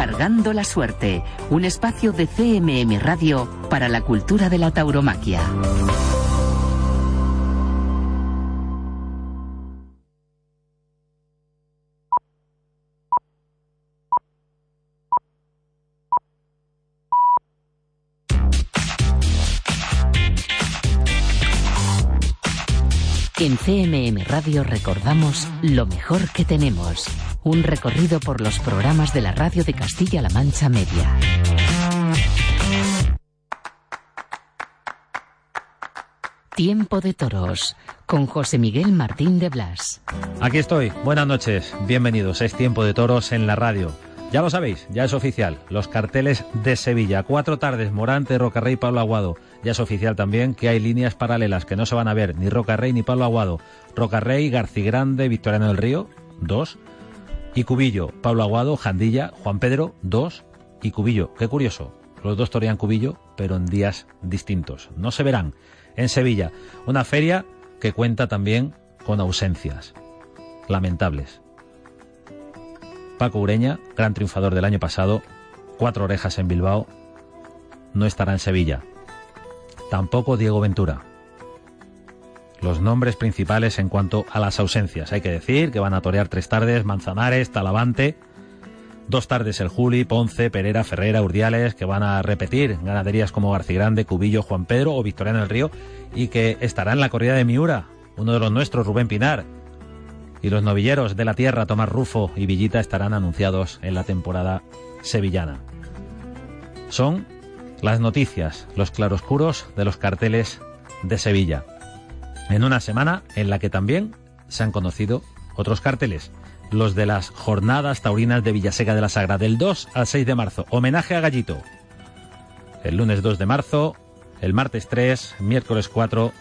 Cargando la suerte, un espacio de CMM Radio para la cultura de la tauromaquia. En CMM Radio recordamos lo mejor que tenemos. Un recorrido por los programas de la radio de Castilla-La Mancha Media. Tiempo de Toros con José Miguel Martín de Blas. Aquí estoy. Buenas noches. Bienvenidos. Es Tiempo de Toros en la radio. Ya lo sabéis, ya es oficial. Los carteles de Sevilla. Cuatro tardes, Morante, Rocarrey, Pablo Aguado. Ya es oficial también que hay líneas paralelas que no se van a ver, ni Rocarrey ni Pablo Aguado. Rocarrey, Garcigrande, Victoriano del Río, dos. Y Cubillo, Pablo Aguado, Jandilla, Juan Pedro, dos. Y Cubillo. Qué curioso. Los dos torean Cubillo, pero en días distintos. No se verán. En Sevilla, una feria que cuenta también con ausencias. Lamentables. Paco Ureña, gran triunfador del año pasado, cuatro orejas en Bilbao, no estará en Sevilla. Tampoco Diego Ventura. Los nombres principales en cuanto a las ausencias. Hay que decir que van a torear tres tardes, Manzanares, Talavante, dos tardes el Juli, Ponce, Pereira, Ferrera, Urdiales, que van a repetir ganaderías como Garcigrande, Cubillo, Juan Pedro o Victoriano del Río, y que estará en la corrida de Miura, uno de los nuestros, Rubén Pinar, y los novilleros de la tierra, Tomás Rufo y Villita, estarán anunciados en la temporada sevillana. Son las noticias, los claroscuros de los carteles de Sevilla. En una semana en la que también se han conocido otros carteles, los de las jornadas taurinas de Villaseca de la Sagra, del 2 al 6 de marzo. Homenaje a Gallito. El lunes 2 de marzo, el martes 3, miércoles 4,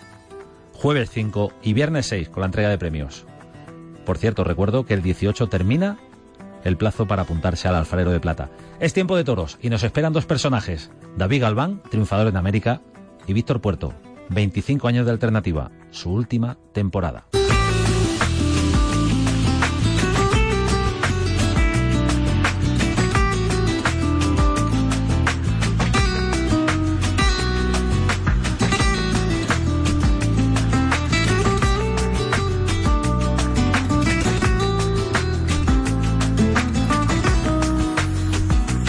jueves 5 y viernes 6 con la entrega de premios. Por cierto, recuerdo que el 18 termina el plazo para apuntarse al alfarero de plata. Es tiempo de toros y nos esperan dos personajes. David Galván, triunfador en América, y Víctor Puerto, 25 años de alternativa, su última temporada.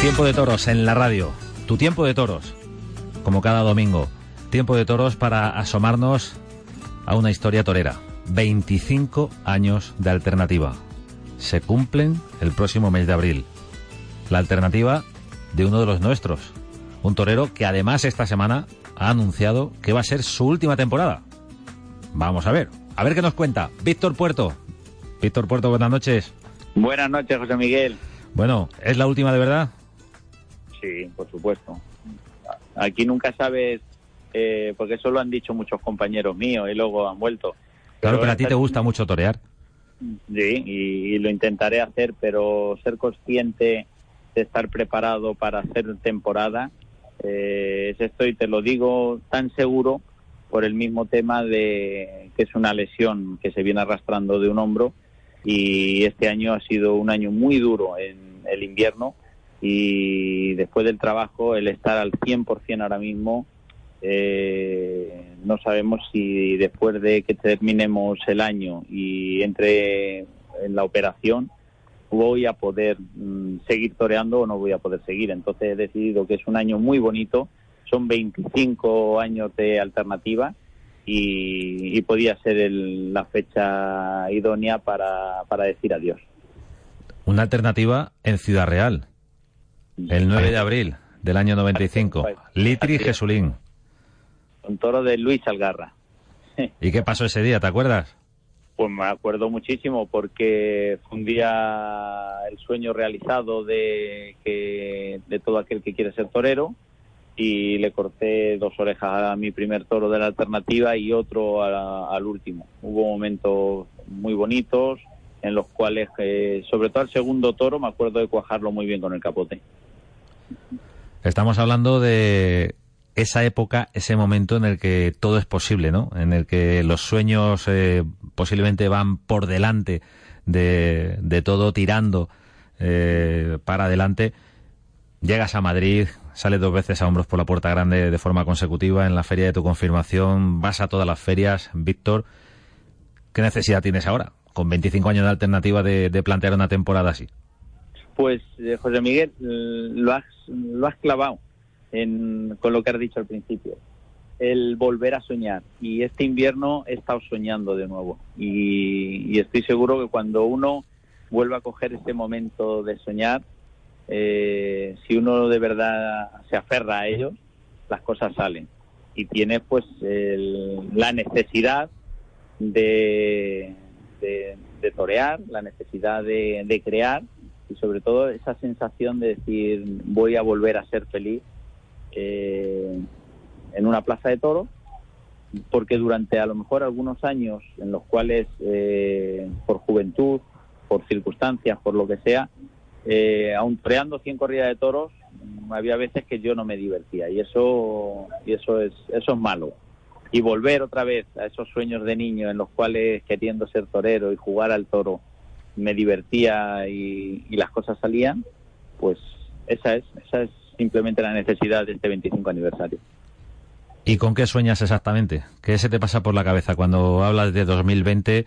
Tiempo de toros en la radio. Tu tiempo de toros. Como cada domingo. Tiempo de toros para asomarnos a una historia torera. 25 años de alternativa. Se cumplen el próximo mes de abril. La alternativa de uno de los nuestros. Un torero que además esta semana ha anunciado que va a ser su última temporada. Vamos a ver. A ver qué nos cuenta. Víctor Puerto. Víctor Puerto, buenas noches. Buenas noches, José Miguel. Bueno, ¿es la última de verdad? Sí, por supuesto. Aquí nunca sabes, eh, porque eso lo han dicho muchos compañeros míos y luego han vuelto. Claro, pero a ti te gusta mucho torear. Sí, y, y lo intentaré hacer, pero ser consciente de estar preparado para hacer temporada, eh, es esto y te lo digo tan seguro por el mismo tema de que es una lesión que se viene arrastrando de un hombro y este año ha sido un año muy duro en el invierno y después del trabajo el estar al 100% ahora mismo eh, no sabemos si después de que terminemos el año y entre en la operación voy a poder mm, seguir toreando o no voy a poder seguir. Entonces he decidido que es un año muy bonito, son 25 años de alternativa y, y podía ser el- la fecha idónea para, para decir adiós. Una alternativa en Ciudad Real, el 9 de abril del año 95. Litri Jesulín. Con toro de Luis Algarra. ¿Y qué pasó ese día? ¿Te acuerdas? Pues me acuerdo muchísimo porque fue un día el sueño realizado de, que, de todo aquel que quiere ser torero y le corté dos orejas a mi primer toro de la alternativa y otro al último. Hubo momentos muy bonitos en los cuales, eh, sobre todo el segundo toro, me acuerdo de cuajarlo muy bien con el capote. Estamos hablando de esa época, ese momento en el que todo es posible, ¿no? En el que los sueños eh, posiblemente van por delante de, de todo, tirando eh, para adelante. Llegas a Madrid, sales dos veces a hombros por la puerta grande de forma consecutiva en la feria de tu confirmación, vas a todas las ferias, Víctor. ¿Qué necesidad tienes ahora, con 25 años de alternativa, de, plantear una temporada así? Pues, eh, José Miguel, lo has, lo has clavado con lo que has dicho al principio. El volver a soñar. Y este invierno he estado soñando de nuevo. Y, estoy seguro que cuando uno vuelva a coger ese momento de soñar, eh, si uno de verdad se aferra a ellos, las cosas salen. Y tiene pues la necesidad de, de, torear, la necesidad de crear y sobre todo esa sensación de decir voy a volver a ser feliz eh, en una plaza de toros, porque durante a lo mejor algunos años en los cuales, eh, por juventud, por circunstancias, por lo que sea, eh, aun creando 100 corridas de toros, había veces que yo no me divertía y eso y eso es eso es malo. Y volver otra vez a esos sueños de niño en los cuales queriendo ser torero y jugar al toro me divertía y, y las cosas salían pues esa es esa es simplemente la necesidad de este 25 aniversario. ¿Y con qué sueñas exactamente? ¿Qué se te pasa por la cabeza cuando hablas de 2020?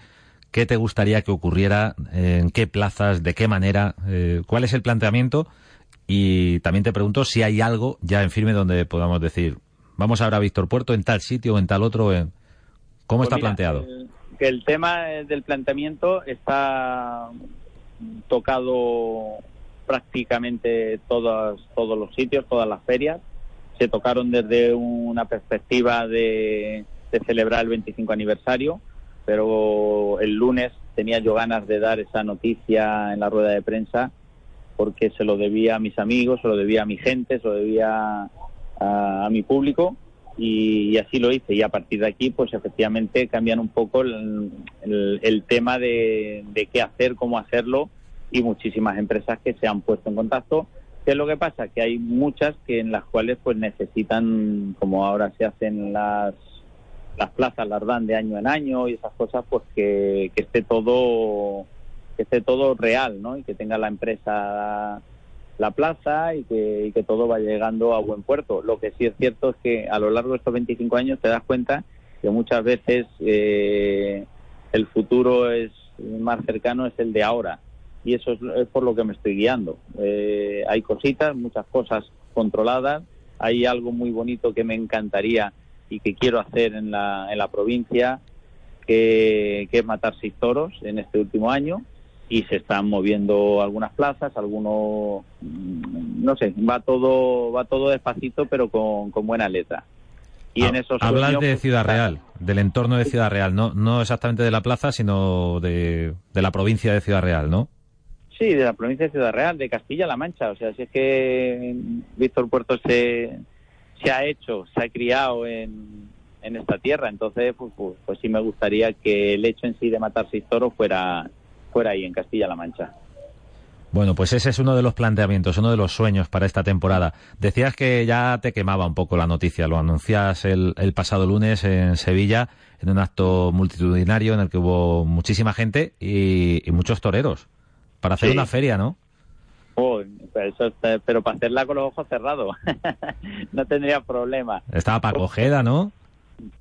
¿Qué te gustaría que ocurriera? ¿En qué plazas? ¿De qué manera? Eh, ¿Cuál es el planteamiento? Y también te pregunto si hay algo ya en firme donde podamos decir, vamos ahora a Víctor Puerto en tal sitio o en tal otro. En... ¿Cómo pues está planteado? que el tema del planteamiento está tocado prácticamente todos, todos los sitios, todas las ferias. Se tocaron desde una perspectiva de, celebrar el 25 aniversario, pero el lunes tenía yo ganas de dar esa noticia en la rueda de prensa porque se lo debía a mis amigos, se lo debía a mi gente, se lo debía a, mi público y, así lo hice. Y a partir de aquí, pues efectivamente cambian un poco el, tema de, qué hacer, cómo hacerlo y muchísimas empresas que se han puesto en contacto. ¿Qué es lo que pasa? Que hay muchas que en las cuales pues necesitan, como ahora se hacen las las plazas, las dan de año en año y esas cosas, pues que, que esté todo que esté todo real, ¿no? Y que tenga la empresa la plaza y que, y que todo va llegando a buen puerto. Lo que sí es cierto es que a lo largo de estos 25 años te das cuenta que muchas veces eh, el futuro es más cercano es el de ahora y eso es, por lo que me estoy guiando. Eh, hay cositas, muchas cosas controladas, hay algo muy bonito que me encantaría y que quiero hacer en la, en la provincia, que, es matar seis toros en este último año y se están moviendo algunas plazas, algunos, mm, no sé, va todo, va todo despacito pero con, con buena letra. Y en esos Hablas de pues, Ciudad Real, del entorno de Ciudad Real, no, no exactamente de la plaza, sino de, de la provincia de Ciudad Real, ¿no? Sí, de la provincia de Ciudad Real, de Castilla-La Mancha. O sea, si es que Víctor Puerto se, se ha hecho, se ha criado en, esta tierra, entonces pues, pues, pues, sí me gustaría que el hecho en sí de matar seis toros fuera, fuera ahí, en Castilla-La Mancha. Bueno, pues ese es uno de los planteamientos, uno de los sueños para esta temporada. Decías que ya te quemaba un poco la noticia, lo anuncias el, el pasado lunes en Sevilla, en un acto multitudinario en el que hubo muchísima gente y muchos toreros. Para hacer una feria, ¿no? pero, para hacerla con los ojos cerrados, no tendría problema. Estaba para Ojeda, ¿no?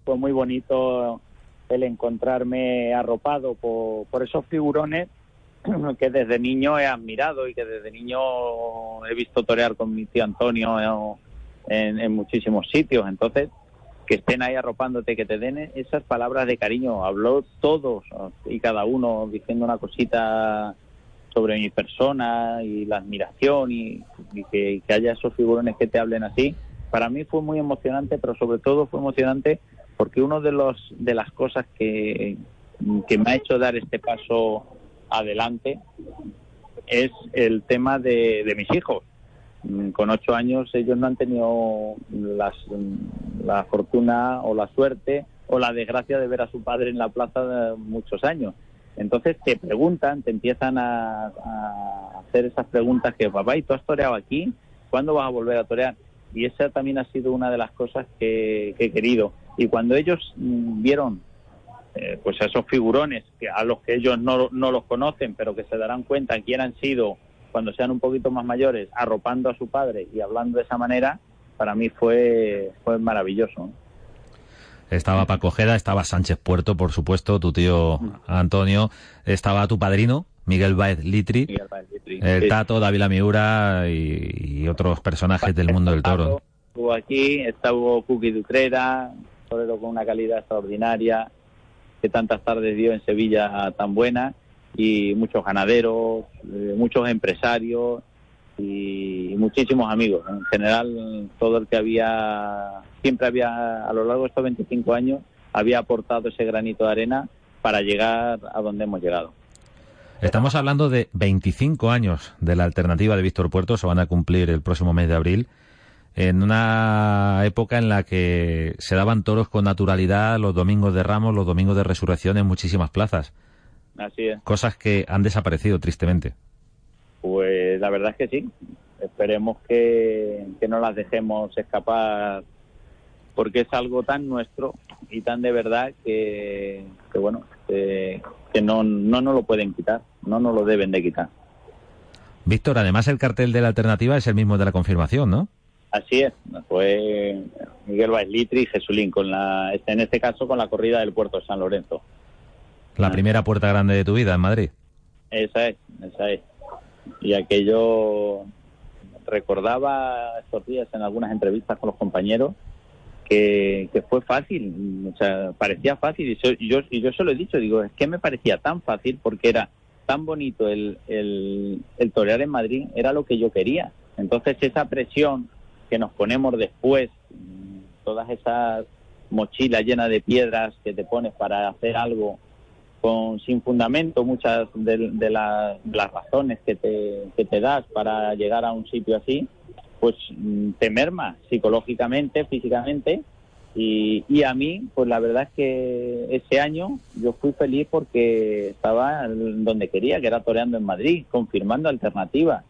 Fue muy bonito el encontrarme arropado por, esos figurones que desde niño he admirado y que desde niño he visto torear con mi tío Antonio en, en, muchísimos sitios. Entonces, que estén ahí arropándote, que te den esas palabras de cariño. Habló todos y cada uno diciendo una cosita sobre mi persona y la admiración y, que, haya esos figurones que te hablen así, para mí fue muy emocionante, pero sobre todo fue emocionante porque uno de los de las cosas que que me ha hecho dar este paso adelante es el tema de, de mis hijos. Mm, Con ocho años ellos no han tenido las, la fortuna o la suerte o la desgracia de ver a su padre en la plaza de muchos años. Entonces te preguntan, te empiezan a, hacer esas preguntas que, papá, ¿y tú has toreado aquí? ¿Cuándo vas a volver a torear? Y esa también ha sido una de las cosas que, que he querido. Y cuando ellos mm, vieron eh, pues a esos figurones que a los que ellos no, no los conocen, pero que se darán cuenta quién han sido cuando sean un poquito más mayores, arropando a su padre y hablando de esa manera, para mí fue, fue maravilloso. Estaba Paco Ojeda, estaba Sánchez Puerto, por supuesto, tu tío Antonio, estaba tu padrino, Miguel Baez Litri, Miguel Baez Litri. el. Tato, David Miura y, y otros personajes del mundo del toro. Estuvo aquí, estuvo Cookie Dutrera, torero con una calidad extraordinaria, que tantas tardes dio en Sevilla tan buena, y muchos ganaderos, eh, muchos empresarios y muchísimos amigos. En general, todo el que había, siempre había, a lo largo de estos 25 años, había aportado ese granito de arena para llegar a donde hemos llegado. Estamos hablando de 25 años de la alternativa de Víctor Puerto, se van a cumplir el próximo mes de abril, en una época en la que se daban toros con naturalidad los domingos de Ramos, los domingos de Resurrección en muchísimas plazas, Así es. cosas que han desaparecido tristemente. Pues la verdad es que sí. Esperemos que, que no las dejemos escapar porque es algo tan nuestro y tan de verdad que, que bueno, que, que no, no nos lo pueden quitar, no nos lo deben de quitar. Víctor, además el cartel de la alternativa es el mismo de la confirmación, ¿no? Así es, fue Miguel Baez Litri y Jesulín, con la, en este caso con la corrida del puerto de San Lorenzo. La Ah. primera puerta grande de tu vida en Madrid. Esa es, esa es. Y aquello recordaba estos días en algunas entrevistas con los compañeros que, fue fácil, o sea, parecía fácil y, y yo y yo se lo he dicho, digo, es que me parecía tan fácil porque era tan bonito el, el, el torear en Madrid, era lo que yo quería. Entonces esa presión que nos ponemos después, mm, todas esas mochilas llenas de piedras que te pones para hacer algo con sin fundamento muchas de, de la- las razones que te, das para llegar a un sitio así, pues mm, te merma psicológicamente, físicamente. Y, y a mí, pues la verdad es que ese año yo fui feliz porque estaba donde quería, que era toreando en Madrid, confirmando alternativas.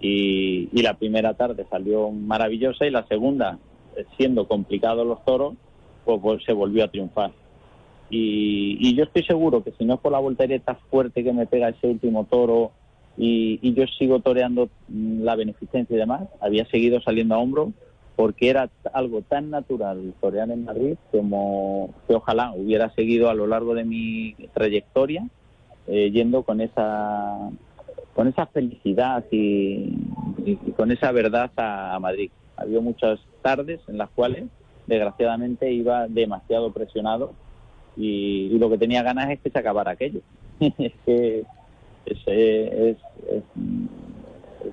Y, y la primera tarde salió maravillosa y la segunda, siendo complicados los toros, pues, pues se volvió a triunfar. Y, y yo estoy seguro que si no es por la voltereta fuerte que me pega ese último toro y, yo sigo toreando mm, la beneficencia y demás, había seguido saliendo a hombro porque era algo tan natural torear en Madrid como que ojalá hubiera seguido a lo largo de mi trayectoria eh, yendo con esa con esa felicidad y, con esa verdad a Madrid. Había muchas tardes en las cuales desgraciadamente iba demasiado presionado y, y lo que tenía ganas es que se acabara aquello. es que es, es- es-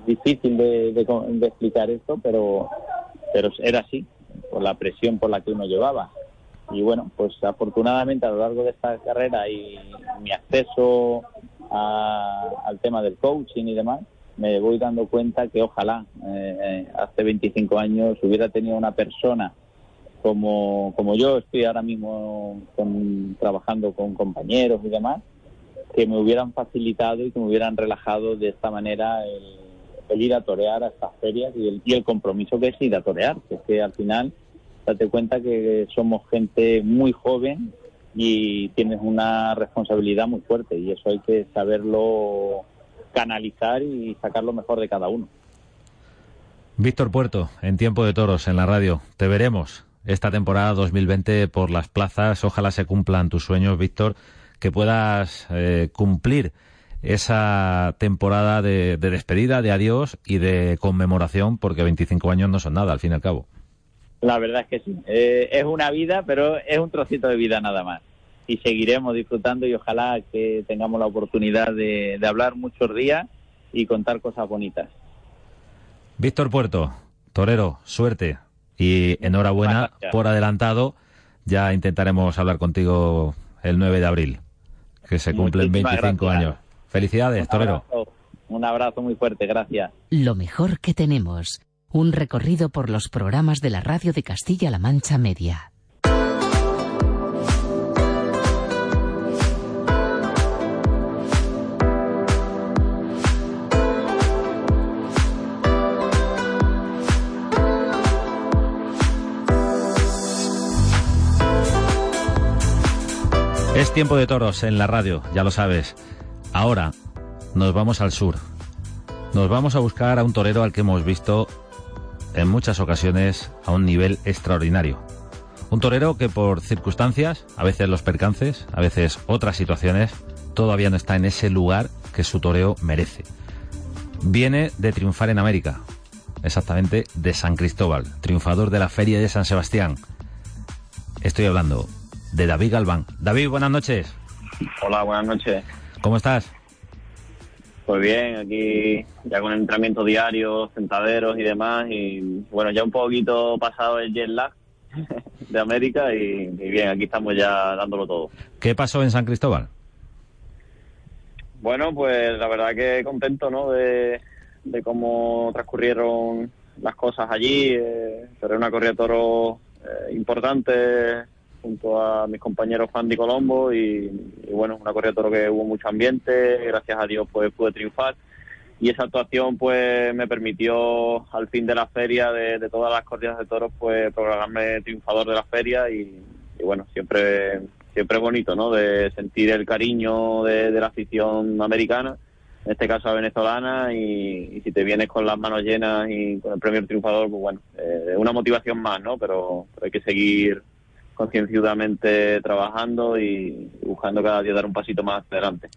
difícil de explicar esto, pero, pero era así, por la presión por la que uno llevaba. Y bueno, pues afortunadamente a lo largo de esta carrera y mi acceso a- al tema del coaching y demás, me voy dando cuenta que ojalá eh, eh, hace 25 años hubiera tenido una persona como, como yo estoy ahora mismo con- trabajando con compañeros y demás, que me hubieran facilitado y que me hubieran relajado de esta manera el, el ir a torear a estas ferias y el, y el compromiso que es ir a torear, que es que al final date cuenta que somos gente muy joven y tienes una responsabilidad muy fuerte y eso hay que saberlo canalizar y sacar lo mejor de cada uno. Víctor Puerto, en Tiempo de Toros, en la radio. Te veremos esta temporada 2020 por las plazas. Ojalá se cumplan tus sueños, Víctor, que puedas eh, cumplir esa temporada de, de despedida, de adiós y de conmemoración, porque 25 años no son nada, al fin y al cabo. La verdad es que sí. Eh, es una vida, pero es un trocito de vida nada más. Y seguiremos disfrutando y ojalá que tengamos la oportunidad de, de hablar muchos días y contar cosas bonitas. Víctor Puerto, torero, suerte y enhorabuena Gracias. por adelantado. Ya intentaremos hablar contigo el 9 de abril. que se cumplen 25 años. Felicidades, torero. Un abrazo muy fuerte, gracias. Lo mejor que tenemos. Un recorrido por los programas de la radio de Castilla-La Mancha Media. Es tiempo de toros en la radio, ya lo sabes. Ahora nos vamos al sur. Nos vamos a buscar a un torero al que hemos visto en muchas ocasiones a un nivel extraordinario. Un torero que por circunstancias, a veces los percances, a veces otras situaciones, todavía no está en ese lugar que su toreo merece. Viene de triunfar en América, exactamente de San Cristóbal, triunfador de la Feria de San Sebastián. Estoy hablando de David Galván. David, buenas noches. Hola, buenas noches. ¿Cómo estás? Pues bien, aquí ya con entrenamiento diario, sentaderos y demás, y bueno, ya un poquito pasado el jet lag de América y, bien, aquí estamos ya dándolo todo. ¿Qué pasó en San Cristóbal? Bueno, pues la verdad que contento, ¿no? De, cómo transcurrieron las cosas allí. Eh, pero una corrida de toro eh, importante, junto a mis compañeros Juan Di Colombo y, bueno, una corrida de toro que hubo mucho ambiente, gracias a Dios pues pude triunfar y esa actuación pues me permitió al fin de la feria de, todas las corridas de toros pues programarme triunfador de la feria y, bueno, siempre siempre bonito, ¿no? De sentir el cariño de, la afición americana, en este caso la venezolana, y, si te vienes con las manos llenas y con el premio triunfador, pues bueno, eh, una motivación más, ¿no? pero hay que seguir concienciadamente trabajando y buscando cada día dar un pasito más adelante.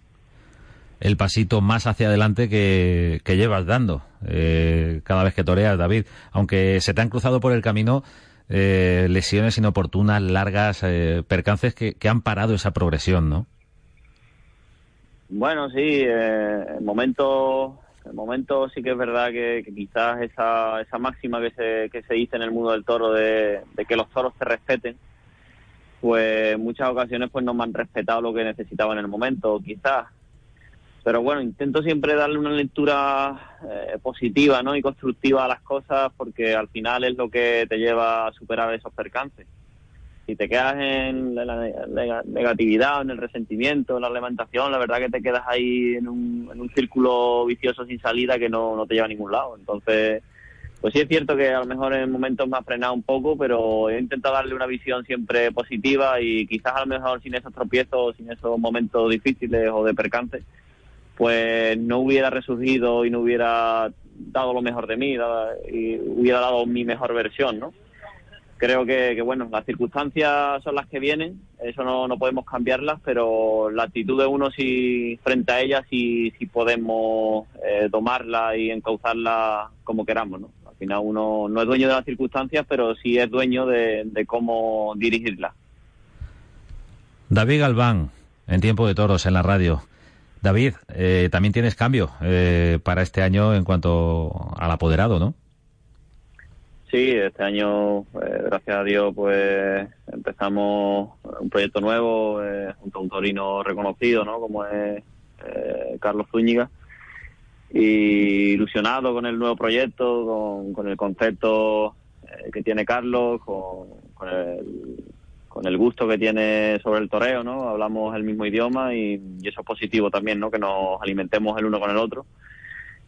El pasito más hacia adelante que, llevas dando eh, cada vez que toreas, David. Aunque se te han cruzado por el camino eh, lesiones inoportunas, largas, eh, percances que, han parado esa progresión, ¿no? Bueno, sí, en momento, en momento sí que es verdad que, quizás esa, esa máxima que se, que se dice en el mundo del toro de, de que los toros te respeten, pues muchas ocasiones pues no me han respetado lo que necesitaba en el momento, quizás. Pero bueno, intento siempre darle una lectura eh, positiva ¿no? y constructiva a las cosas porque al final es lo que te lleva a superar esos percances. Si te quedas en la, negatividad, en el resentimiento, en la lamentación, la verdad que te quedas ahí en un, en un círculo vicioso sin salida que no, no te lleva a ningún lado. Entonces, pues sí es cierto que a lo mejor en momentos me ha frenado un poco, pero he intentado darle una visión siempre positiva y quizás a lo mejor sin esos tropiezos, sin esos momentos difíciles o de percance, pues no hubiera resurgido y no hubiera dado lo mejor de mí y hubiera dado mi mejor versión, ¿no? creo que, bueno, las circunstancias son las que vienen, eso no, no podemos cambiarlas, pero la actitud de uno si frente a ellas si, si podemos eh, tomarla y encauzarla como queramos, ¿no? Al final uno no es dueño de las circunstancias, pero sí es dueño de, cómo dirigirlas. David Galván, en Tiempo de Toros, en la radio. David, eh, también tienes cambio eh, para este año en cuanto al apoderado, ¿no? Sí, este año, eh, gracias a Dios, pues empezamos un proyecto nuevo eh, junto a un torino reconocido, ¿no? Como es eh, Carlos Zúñiga. Y ilusionado con el nuevo proyecto, con, el concepto que tiene Carlos, con, el, con el gusto que tiene sobre el toreo, ¿no? Hablamos el mismo idioma y, y eso es positivo también, ¿no? Que nos alimentemos el uno con el otro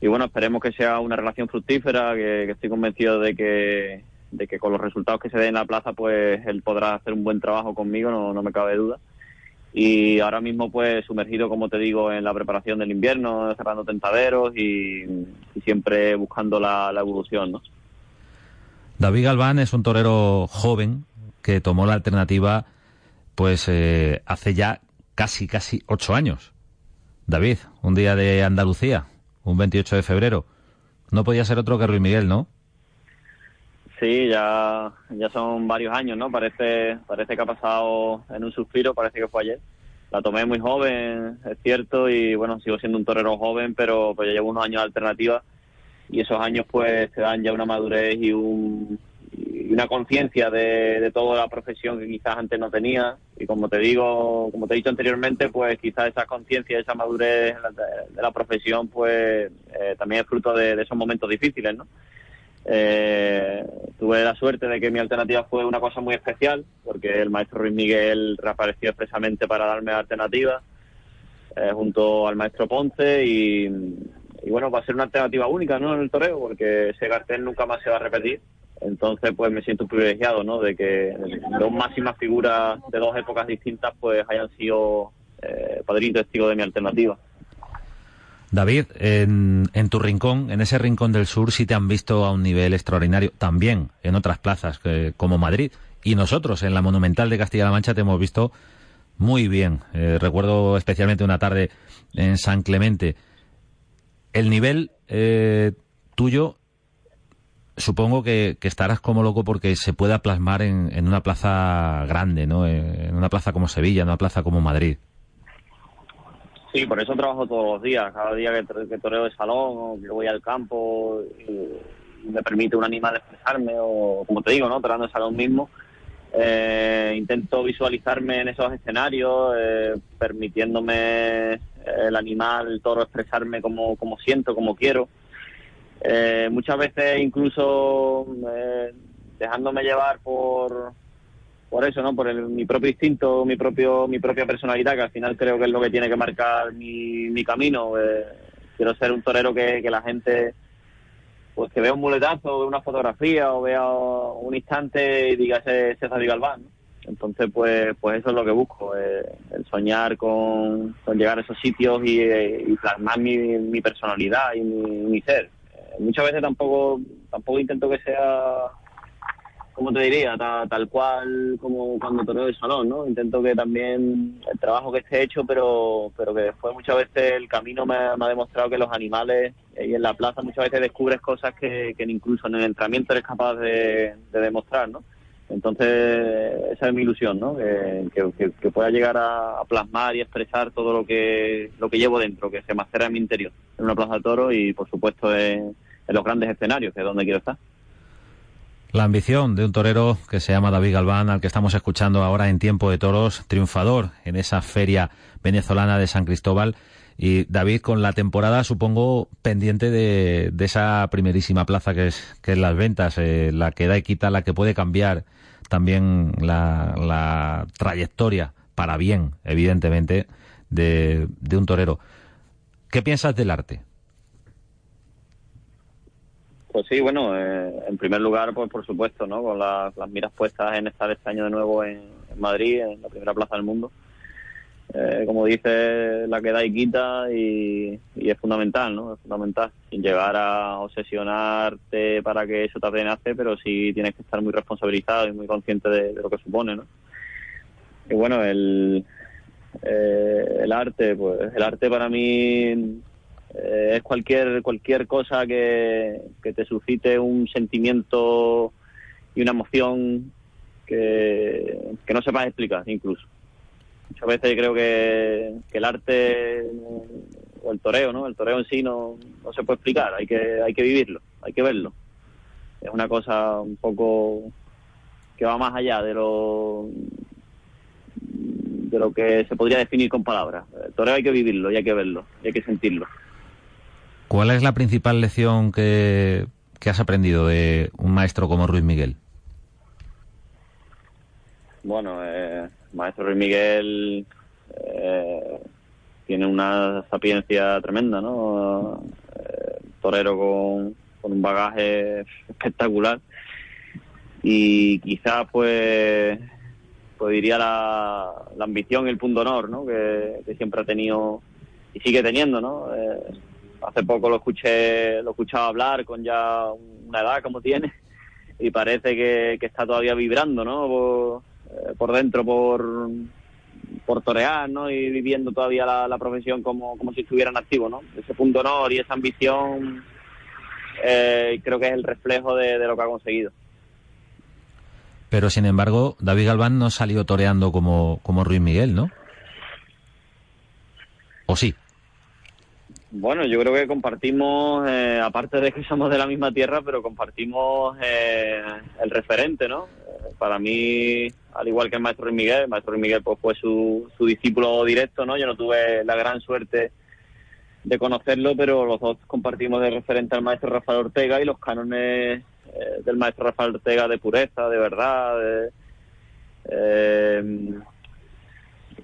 y bueno, esperemos que sea una relación fructífera, que, estoy convencido de que, de que con los resultados que se den en la plaza, pues él podrá hacer un buen trabajo conmigo, no, no me cabe duda. Y ahora mismo, pues sumergido, como te digo, en la preparación del invierno, cerrando tentaderos y, siempre buscando la, evolución, ¿no? David Galván es un torero joven que tomó la alternativa, pues eh, hace ya casi, casi ocho años. David, un día de Andalucía, un 28 de febrero. No podía ser otro que Ruiz Miguel, ¿no? Sí, ya, ya son varios años, ¿no? Parece, parece que ha pasado en un suspiro, parece que fue ayer. La tomé muy joven, es cierto, y bueno, sigo siendo un torero joven, pero pues ya llevo unos años de alternativa y esos años pues te dan ya una madurez y, una una conciencia de, toda la profesión que quizás antes no tenía y como te digo, como te he dicho anteriormente, pues quizás esa conciencia, esa madurez de, la profesión, pues eh, también es fruto de, esos momentos difíciles, ¿no? Eh, tuve la suerte de que mi alternativa fue una cosa muy especial, porque el maestro Ruiz Miguel reapareció expresamente para darme alternativa eh, junto al maestro Ponce y, y, bueno, va a ser una alternativa única ¿no? en el toreo, porque ese cartel nunca más se va a repetir. Entonces, pues me siento privilegiado, ¿no? De que dos máximas figuras de dos épocas distintas, pues hayan sido eh, padrino testigo de mi alternativa. David, en, en, tu rincón, en ese rincón del sur, sí te han visto a un nivel extraordinario, también en otras plazas como Madrid. Y nosotros, en la Monumental de Castilla-La Mancha, te hemos visto muy bien. Eh, recuerdo especialmente una tarde en San Clemente. El nivel eh, tuyo, supongo que, estarás como loco porque se pueda plasmar en, en una plaza grande, ¿no? En una plaza como Sevilla, en una plaza como Madrid. Sí, por eso trabajo todos los días. Cada día que, toreo de salón o que voy al campo y, me permite un animal expresarme o, como te digo, ¿no? Torando de salón mismo. Eh, intento visualizarme en esos escenarios, eh, permitiéndome eh, el animal, el toro, expresarme como, como siento, como quiero. muchas veces incluso dejándome llevar por, por eso, ¿no? Por mi propio instinto, mi propio mi propia personalidad, que al final creo que es lo que tiene que marcar mi, mi camino. Eh, quiero ser un torero que, que la gente, pues que vea un muletazo, vea una fotografía o vea un instante y diga ese, ese David Galván. Entonces, pues, pues eso es lo que busco, eh, el soñar con, con, llegar a esos sitios y, y plasmar mi, mi, personalidad y mi, mi ser. Eh, muchas veces tampoco tampoco intento que sea como te diría, tal, cual como cuando toreo el salón, ¿no? Intento que también el trabajo que esté hecho, pero, pero que después muchas veces el camino me, ha demostrado que los animales y en la plaza muchas veces descubres cosas que, que incluso en el entrenamiento eres capaz de, demostrar, ¿no? Entonces, esa es mi ilusión, ¿no? Que, que, pueda llegar a, plasmar y expresar todo lo que, lo que llevo dentro, que se macera en mi interior, en una plaza de toro y, por supuesto, en los grandes escenarios, que es donde quiero estar. La ambición de un torero que se llama David Galván, al que estamos escuchando ahora en Tiempo de Toros, triunfador en esa feria venezolana de San Cristóbal. Y David, con la temporada, supongo, pendiente de, esa primerísima plaza que es, que las ventas, eh, la que da y quita, la que puede cambiar también la, trayectoria, para bien, evidentemente, de un torero. ¿Qué piensas del arte? Pues sí, bueno, eh, en primer lugar, pues por supuesto, ¿no? Con las, miras puestas en estar este año de nuevo en, Madrid, en la primera plaza del mundo. Eh, como dice, la que da y quita y, es fundamental, ¿no? Es fundamental. Sin llegar a obsesionarte para que eso te apenace, pero sí tienes que estar muy responsabilizado y muy consciente de, lo que supone, ¿no? Y bueno, el, eh, el arte, pues el arte para mí eh, es cualquier cualquier cosa que, te suscite un sentimiento y una emoción que, que no sepas explicar incluso. Muchas veces creo que, el arte o el toreo, ¿no? El toreo en sí no, no se puede explicar, hay que, hay que vivirlo, hay que verlo. Es una cosa un poco que va más allá de lo de lo que se podría definir con palabras. El toreo hay que vivirlo y hay que verlo, y hay que sentirlo. ¿Cuál es la principal lección que, has aprendido de un maestro como Ruiz Miguel? Bueno, eh, maestro Ruiz Miguel eh, tiene una sapiencia tremenda, ¿no? Eh, torero con, un bagaje espectacular y quizás pues pues diría la, ambición y el punto honor, ¿no? Que, que, siempre ha tenido y sigue teniendo, ¿no? Eh, hace poco lo escuché, lo escuchaba hablar con ya una edad como tiene y parece que, está todavía vibrando, ¿no? Por, eh, dentro, por, por torear, ¿no? Y viviendo todavía la, profesión como, como si estuviera en activo, ¿no? Ese punto honor y esa ambición eh, creo que es el reflejo de, lo que ha conseguido. Pero sin embargo, David Galván no salió toreando como, como Ruiz Miguel, ¿no? ¿O sí? Bueno, yo creo que compartimos, eh, aparte de que somos de la misma tierra, pero compartimos eh, el referente, ¿no? Eh, para mí, al igual que el maestro Miguel, el maestro Miguel pues, fue su, su discípulo directo, ¿no? Yo no tuve la gran suerte de conocerlo, pero los dos compartimos de referente al maestro Rafael Ortega y los cánones del maestro Rafael Ortega de pureza, de verdad,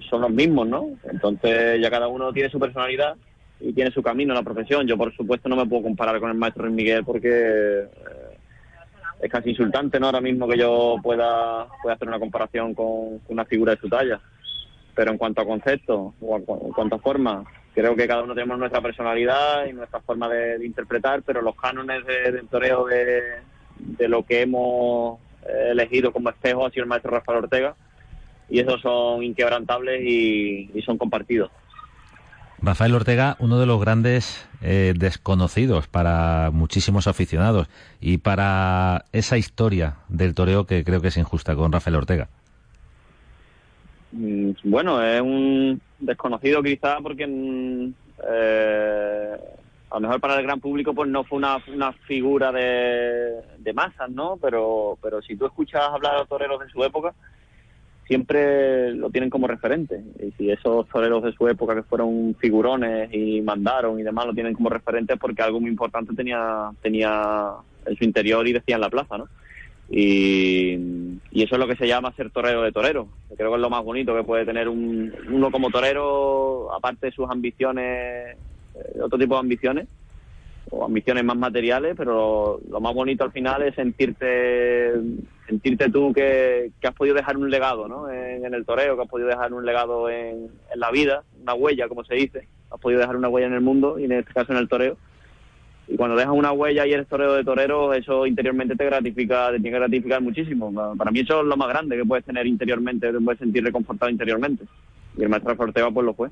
son los mismos, ¿no? Entonces ya cada uno tiene su personalidad y tiene su camino la profesión. Yo, por supuesto, no me puedo comparar con el maestro Miguel porque eh, es casi insultante, ¿no? Ahora mismo que yo pueda, pueda hacer una comparación con una figura de su talla. Pero en cuanto a conceptos o en cuanto a forma, creo que cada uno tenemos nuestra personalidad y nuestra forma de, interpretar, pero los cánones de, del toreo de, de lo que hemos eh, elegido como espejo ha sido el maestro Rafael Ortega y esos son inquebrantables y son compartidos. Rafael Ortega, uno de los grandes eh, desconocidos para muchísimos aficionados y para esa historia del toreo que creo que es injusta con Rafael Ortega. Mm, bueno, es un desconocido quizá porque mm, eh, a lo mejor para el gran público pues no fue una, figura de, masas, ¿no? Pero, pero si tú escuchas hablar a toreros de su época, siempre lo tienen como referente. Y si esos toreros de su época que fueron figurones y mandaron y demás lo tienen como referente porque algo muy importante tenía, tenía en su interior y decía en la plaza, ¿no? Y, y eso es lo que se llama ser torero de torero. Creo que es lo más bonito que puede tener un, uno como torero, aparte de sus ambiciones, eh, otro tipo de ambiciones, o ambiciones más materiales, pero lo más bonito al final es sentirte sentirte tú que, has podido dejar un legado ¿no? en, el toreo, que has podido dejar un legado en, la vida, una huella, como se dice, has podido dejar una huella en el mundo y en este caso en el toreo. Y cuando dejas una huella y eres torero de torero, eso interiormente te gratifica, te tiene que gratificar muchísimo. Para mí eso es lo más grande que puedes tener interiormente, te puedes sentir reconfortado interiormente. Y el maestro Ortega pues lo fue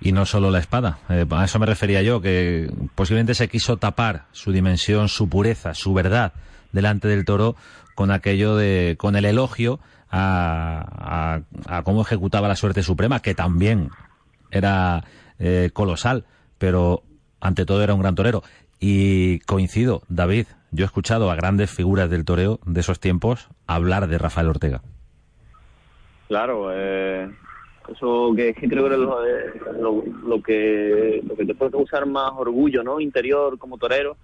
y no solo la espada. Eh, a eso me refería yo, que posiblemente se quiso tapar su dimensión, su pureza, su verdad delante del toro con aquello de, con el elogio a, a, cómo ejecutaba la suerte suprema, que también era eh, colosal, pero ante todo era un gran torero. Y coincido, David, yo he escuchado a grandes figuras del toreo de esos tiempos hablar de Rafael Ortega. Claro, eh, eso que, que creo que es lo, lo, que lo que te puede causar más orgullo, ¿no? Interior como torero.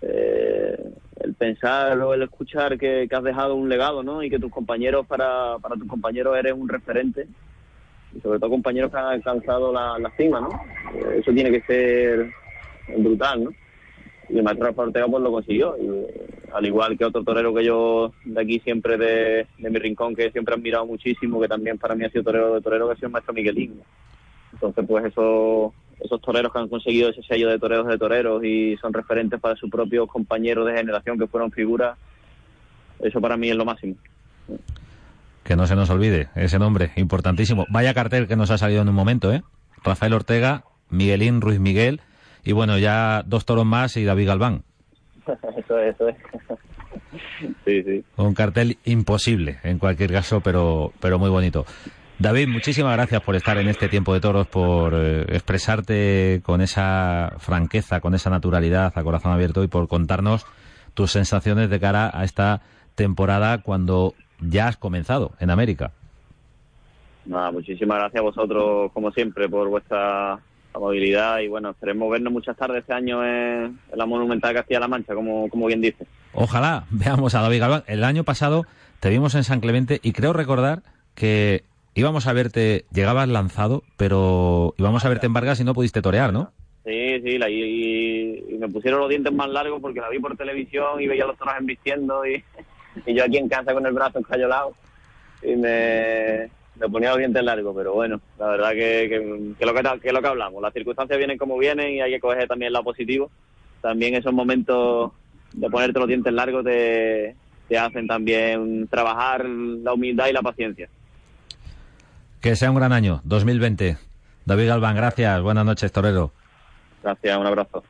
Eh, el pensar o el escuchar que, has dejado un legado, ¿no? Y que tus compañeros, para, para tus compañeros eres un referente. Y sobre todo compañeros que han alcanzado la, la cima, ¿no? Eh, eso tiene que ser brutal, ¿no? Y el maestro Rafael Ortega pues lo consiguió. Y, al igual que otro torero que yo de aquí siempre de, de mi rincón, que siempre he admirado muchísimo, que también para mí ha sido torero de torero, que ha sido maestro Miguelín. Entonces pues eso esos toreros que han conseguido ese sello de toreros de toreros y son referentes para sus propios compañeros de generación que fueron figuras, eso para mí es lo máximo. Que no se nos olvide ese nombre, importantísimo. Vaya cartel que nos ha salido en un momento, ¿eh? Rafael Ortega, Miguelín Ruiz Miguel y bueno, ya dos toros más y David Galván. eso es, eso es. sí, sí. Un cartel imposible en cualquier caso, pero, pero muy bonito. David, muchísimas gracias por estar en este tiempo de toros, por eh, expresarte con esa franqueza, con esa naturalidad, a corazón abierto y por contarnos tus sensaciones de cara a esta temporada cuando ya has comenzado en América. muchísimas gracias a vosotros, como siempre, por vuestra amabilidad y bueno, esperemos vernos muchas tardes este año en, la Monumental Castilla-La Mancha, como, como bien dice. Ojalá veamos a David Galván. El año pasado te vimos en San Clemente y creo recordar que íbamos a verte, llegabas lanzado, pero íbamos a verte en Vargas y no pudiste torear, ¿no? Sí, sí, y, me pusieron los dientes más largos porque la vi por televisión y veía a los toros embistiendo y, y yo aquí en casa con el brazo encayolado y me, me ponía los dientes largos, pero bueno, la verdad que, que, lo que, que lo que hablamos, las circunstancias vienen como vienen y hay que coger también el lado positivo. También esos momentos de ponerte los dientes largos te, te hacen también trabajar la humildad y la paciencia. Que sea un gran año, 2020. David Galván, gracias. Buenas noches, Torero. Gracias, un abrazo.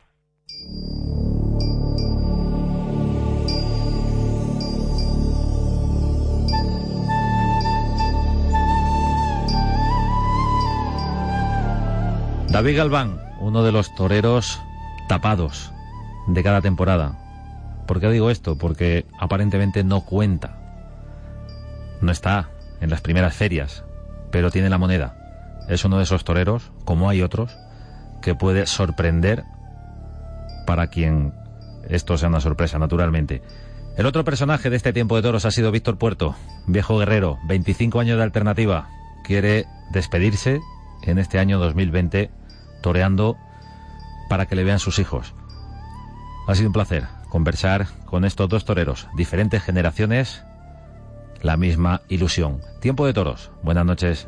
David Galván, uno de los toreros tapados de cada temporada. ¿Por qué digo esto? Porque aparentemente no cuenta. No está en las primeras ferias, pero tiene la moneda. Es uno de esos toreros, como hay otros, que puede sorprender para quien esto sea una sorpresa, naturalmente. El otro personaje de este tiempo de toros ha sido Víctor Puerto, viejo guerrero, 25 años de alternativa. Quiere despedirse en este año 2020 toreando para que le vean sus hijos. Ha sido un placer conversar con estos dos toreros, diferentes generaciones, la misma ilusión. Tiempo de toros. Buenas noches.